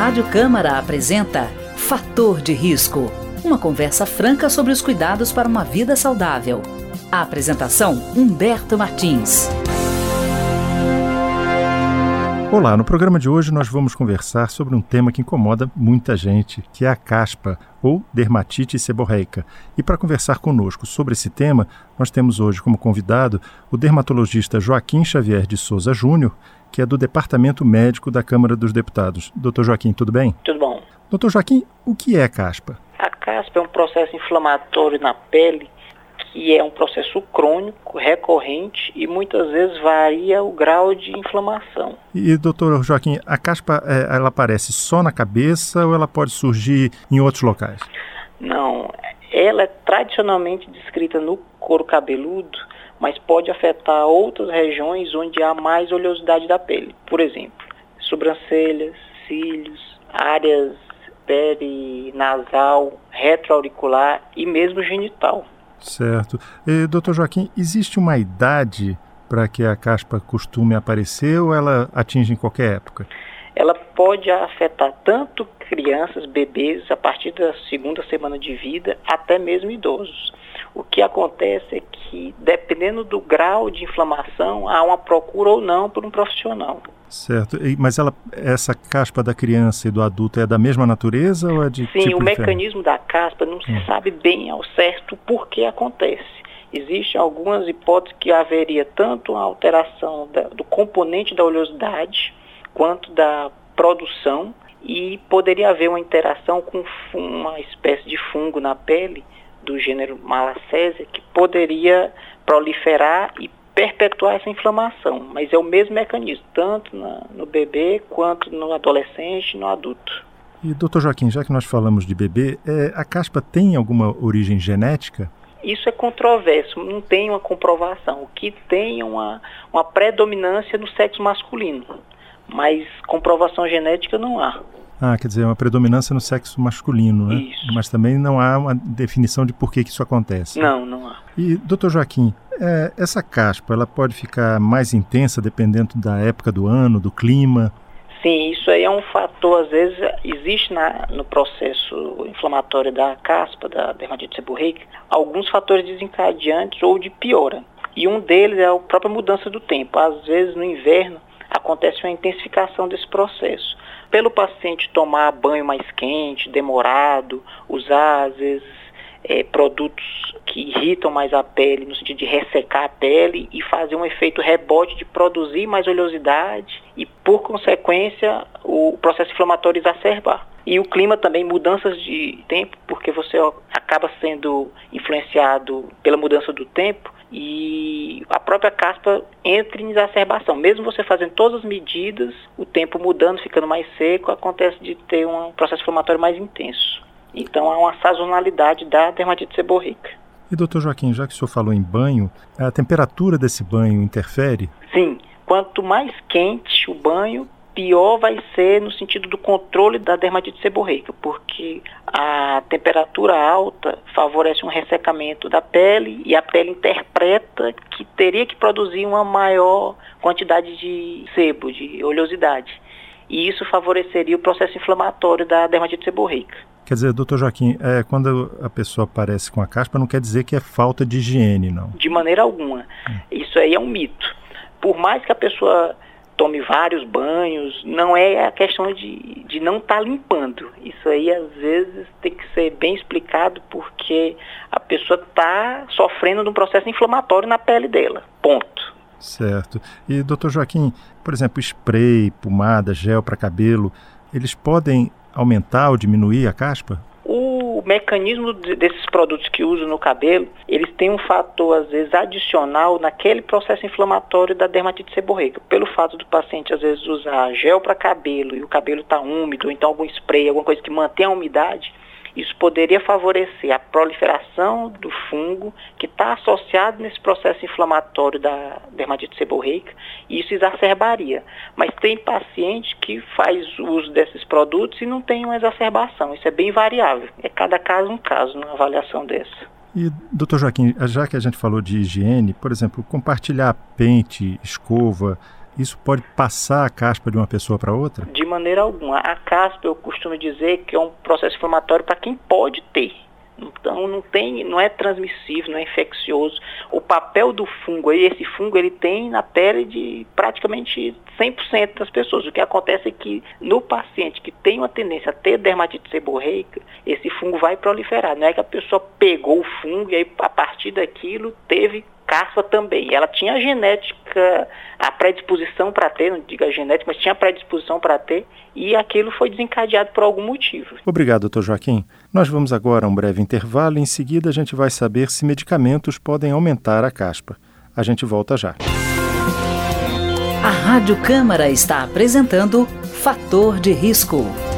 Rádio Câmara apresenta Fator de Risco. Uma conversa franca sobre os cuidados para uma vida saudável. A apresentação Humberto Martins. Olá, no programa de hoje nós vamos conversar sobre um tema que incomoda muita gente, que é a caspa ou dermatite seborreica. E para conversar conosco sobre esse tema, nós temos hoje como convidado o dermatologista Joaquim Xavier de Souza Júnior, que é do Departamento Médico da Câmara dos Deputados. Doutor Joaquim, tudo bem? Tudo bom. Doutor Joaquim, o que é caspa? A caspa é um processo inflamatório na pele que é um processo crônico, recorrente e muitas vezes varia o grau de inflamação. E, doutor Joaquim, a caspa é, ela aparece só na cabeça ou ela pode surgir em outros locais? Não, ela é tradicionalmente descrita no couro cabeludo mas pode afetar outras regiões onde há mais oleosidade da pele. Por exemplo, sobrancelhas, cílios, áreas perinasal, retroauricular e mesmo genital. Certo. E, doutor Joaquim, existe uma idade para que a caspa costume aparecer ou ela atinge em qualquer época? Ela pode afetar tanto crianças, bebês, a partir da segunda semana de vida, até mesmo idosos. O que acontece é que, dependendo do grau de inflamação, há uma procura ou não por um profissional. Certo. Mas ela, essa caspa da criança e do adulto é da mesma natureza ou é de Sim, tipo o mecanismo da caspa não se hum. sabe bem ao certo por que acontece. Existem algumas hipóteses que haveria tanto uma alteração da, do componente da oleosidade quanto da produção e poderia haver uma interação com uma espécie de fungo na pele do gênero Malacésia que poderia proliferar e perpetuar essa inflamação, mas é o mesmo mecanismo, tanto na, no bebê quanto no adolescente e no adulto. E doutor Joaquim, já que nós falamos de bebê, é, a caspa tem alguma origem genética? Isso é controverso, não tem uma comprovação. O que tem é uma, uma predominância no sexo masculino, mas comprovação genética não há. Ah, quer dizer, uma predominância no sexo masculino, né? Isso. Mas também não há uma definição de por que, que isso acontece. Não, não há. E, doutor Joaquim, é, essa caspa, ela pode ficar mais intensa dependendo da época do ano, do clima? Sim, isso aí é um fator, às vezes, existe na, no processo inflamatório da caspa, da dermatite seborreica, alguns fatores desencadeantes ou de piora. E um deles é a própria mudança do tempo. Às vezes, no inverno, acontece uma intensificação desse processo pelo paciente tomar banho mais quente, demorado, usar às vezes é, produtos que irritam mais a pele, no sentido de ressecar a pele e fazer um efeito rebote de produzir mais oleosidade e, por consequência, o processo inflamatório exacerbar. E o clima também, mudanças de tempo, porque você acaba sendo influenciado pela mudança do tempo e a própria caspa entra em exacerbação. Mesmo você fazendo todas as medidas, o tempo mudando, ficando mais seco, acontece de ter um processo inflamatório mais intenso. Então há uma sazonalidade da dermatite seborreica. E doutor Joaquim, já que o senhor falou em banho, a temperatura desse banho interfere? Sim, quanto mais quente o banho, pior vai ser no sentido do controle da dermatite seborreica, porque a temperatura alta favorece um ressecamento da pele e a pele interpreta que teria que produzir uma maior quantidade de sebo, de oleosidade. E isso favoreceria o processo inflamatório da dermatite seborreica. Quer dizer, doutor Joaquim, é, quando a pessoa aparece com a caspa, não quer dizer que é falta de higiene, não? De maneira alguma. Isso aí é um mito. Por mais que a pessoa tome vários banhos, não é a questão de, de não estar tá limpando. Isso aí às vezes tem que ser bem explicado porque a pessoa está sofrendo de um processo inflamatório na pele dela. Ponto. Certo. E doutor Joaquim, por exemplo, spray, pomada, gel para cabelo, eles podem aumentar ou diminuir a caspa? o mecanismo desses produtos que usam no cabelo, eles têm um fator, às vezes, adicional naquele processo inflamatório da dermatite seborreica. Pelo fato do paciente, às vezes, usar gel para cabelo e o cabelo está úmido, ou então algum spray, alguma coisa que mantém a umidade, isso poderia favorecer a proliferação do fungo que está associado nesse processo inflamatório da dermatite seborreica e isso exacerbaria. Mas tem paciente que faz uso desses produtos e não tem uma exacerbação. Isso é bem variável. É cada caso um caso numa avaliação dessa. E, doutor Joaquim, já que a gente falou de higiene, por exemplo, compartilhar pente, escova isso pode passar a caspa de uma pessoa para outra? De maneira alguma. A caspa, eu costumo dizer que é um processo inflamatório para quem pode ter. Então não tem, não é transmissível, não é infeccioso. O papel do fungo, esse fungo ele tem na pele de praticamente 100% das pessoas. O que acontece é que no paciente que tem uma tendência a ter dermatite seborreica, esse fungo vai proliferar. Não é que a pessoa pegou o fungo e aí a partir daquilo teve caspa também. Ela tinha a genética, a predisposição para ter, não diga genética, mas tinha a predisposição para ter, e aquilo foi desencadeado por algum motivo. Obrigado, doutor Joaquim. Nós vamos agora a um breve intervalo e em seguida a gente vai saber se medicamentos podem aumentar a caspa. A gente volta já. A Rádio Câmara está apresentando Fator de Risco.